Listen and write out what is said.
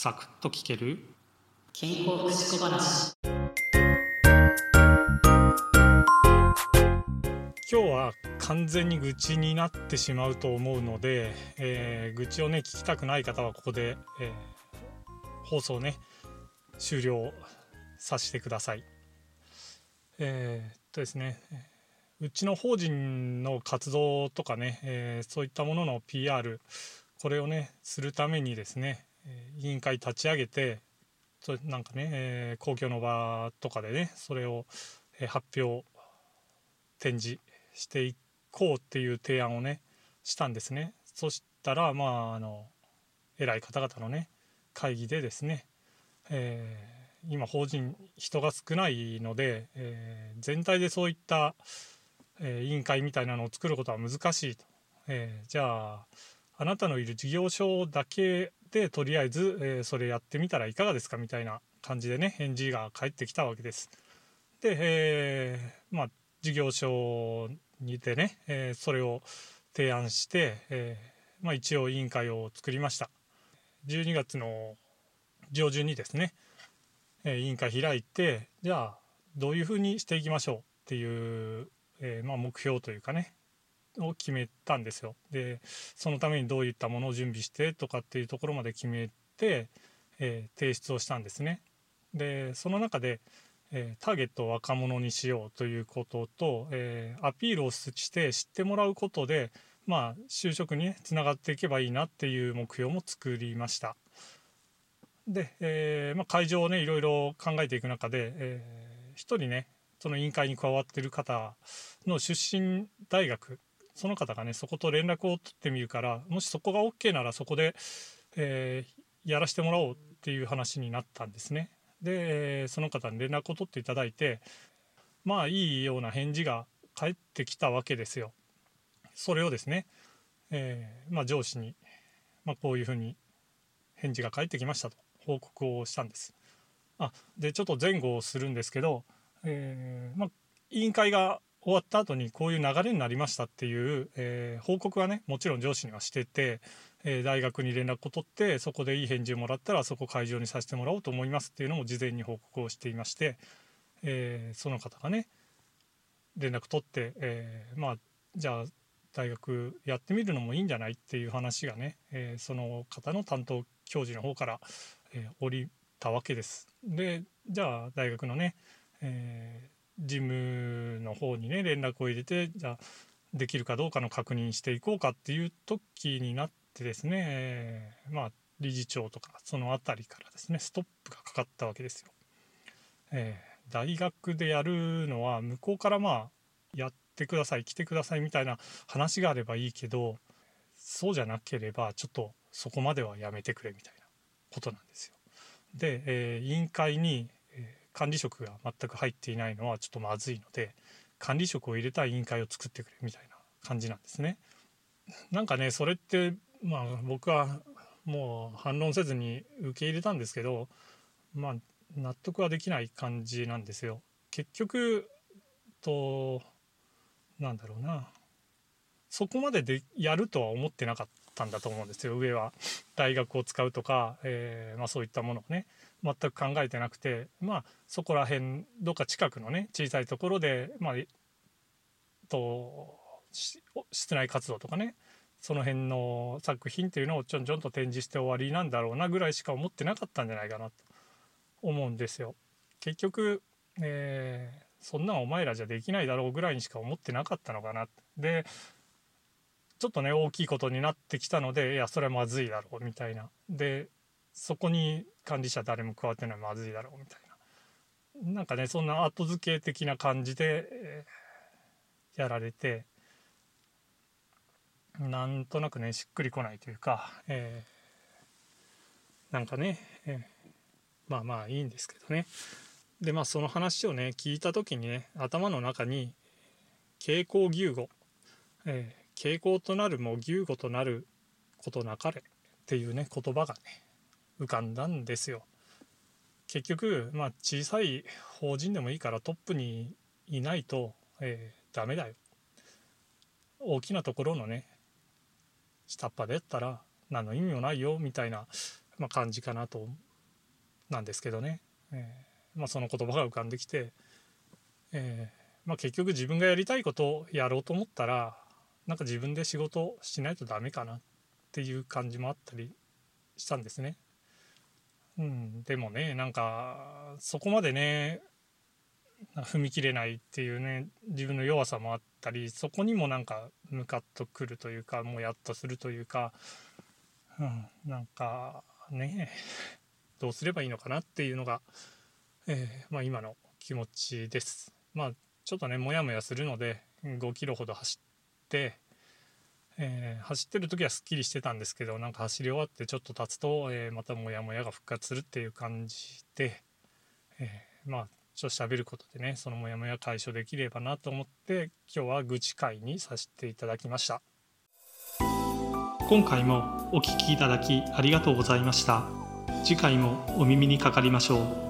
サクッと聞ける？健康福祉小話今日は完全に愚痴になってしまうと思うので、えー、愚痴をね聞きたくない方はここで、えー、放送ね終了させてください。えー、っとですねうちの法人の活動とかね、えー、そういったものの PR これをねするためにですね委員会立ち上げてそれなんかね、えー、公共の場とかでねそれをえ発表展示していこうっていう提案をねしたんですね。そしたらまああの偉い方々のね会議でですね、えー、今法人人が少ないので、えー、全体でそういった、えー、委員会みたいなのを作ることは難しいと、えじゃああなたのいる事業所だけでとりあえず、えー、それやってみたらいかがですかみたいな感じでね返事が返ってきたわけです。で、えー、まあ事業所にてね、えー、それを提案して、えー、まあ、一応委員会を作りました。12月の上旬にですね、え、委員会開いてじゃあどういうふうにしていきましょうっていう、えまあ、目標というかねを決めたんですよ。でそのためにどういったものを準備してとかっていうところまで決めて、えー、提出をしたんですね。でその中で、えー、ターゲットを若者にしようということと、えー、アピールをして知ってもらうことでまあ就職につながっていけばいいなっていう目標も作りました。で、えまあ、会場をねいろいろ考えていく中で、えー、1人ねその委員会に加わってる方の出身大学その方がねそこと連絡を取ってみるからもしそこが OK ならそこで、えー、やらせてもらおうっていう話になったんですね。でその方に連絡を取っていただいてまあいいような返事が返ってきたわけですよ。それをですね、えー、まあ、上司に、まあ、こういうふうに返事が返ってきましたと報告をしたんです。あでちょっと前後をするんですけど、えー、まあ、委員会が終わった後にこういう流れになりましたっていう、えー、報告はねもちろん上司にはしてて、えー、大学に連絡を取ってそこでいい返事をもらったらそこ会場にさせてもらおうと思いますっていうのも事前に報告をしていまして、えー、その方がね連絡取って、えまあじゃあ大学やってみるのもいいんじゃないっていう話がね、えその方の担当教授の方から、え降りたわけです。でじゃあ大学のね、えー事務の方にね連絡を入れてじゃあできるかどうかの確認していこうかっていう時になってですね、まあ理事長とかその辺りからですねストップがかかったわけですよ。えー、大学でやるのは向こうからまあやってください来てくださいみたいな話があればいいけどそうじゃなければちょっとそこまではやめてくれみたいなことなんですよ。で、えー、委員会に管理職が全く入っていないのはちょっとまずいので管理職を入れた委員会を作ってくれみたいな感じなんですね。なんかねそれってまあ僕はもう反論せずに受け入れたんですけどまあ納得はできない感じなんですよ。結局となんだろうなそこまででやるとは思ってなかったんだと思うんですよ。上は。大学を使うとか、えー、まあ、そういったものをね。全く考えてなくて。まあそこら辺どっか近くのね小さいところでまあと室内活動とかね。その辺の作品っていうのをちょんちょんと展示して終わりなんだろうなぐらいしか思ってなかったんじゃないかなと思うんですよ。結局、えー、そんなんお前らじゃできないだろうぐらいにしか思ってなかったのかな。でちょっとね大きいことになってきたのでいやそれはまずいだろうみたいな。でそこに管理者誰も加わってないまずいだろうみたいな。なんかねそんな後付け的な感じで、えー、やられてなんとなくねしっくりこないというか、えー、なんかね、えー、まあまあいいんですけどね。でまあその話をね聞いた時にね頭の中に傾向牛語、え傾向となるも牛語となることなかれっていうね言葉がね浮かんだんですよ。結局、まあ、小さい法人でもいいからトップにいないと、えー、ダメだよ。大きなところのね下っ端でやったら何の意味もないよみたいなまあ、感じかなとなんですけどね、えーまあ、その言葉が浮かんできて、えーまあ、結局自分がやりたいことをやろうと思ったらなんか自分で仕事しないとダメかなっていう感じもあったりしたんですね。うん、でもねなんかそこまでね踏み切れないっていうね自分の弱さもあったりそこにもなんかムカッとくるというかもうやっとするというか、うん、なんかね どうすればいいのかなっていうのが、えー、まあ、今の気持ちです。まあちょっとねモヤモヤするので5キロほど走、えー、走ってる時はすっきりしてたんですけどなんか走り終わってちょっと経つと、えー、またモヤモヤが復活するっていう感じで、えまあちょっと喋ることでねそのモヤモヤ解消できればなと思って今日は愚痴会にさせていただきました。今回もお聴きいただきありがとうございました。次回もお耳にかかりましょう。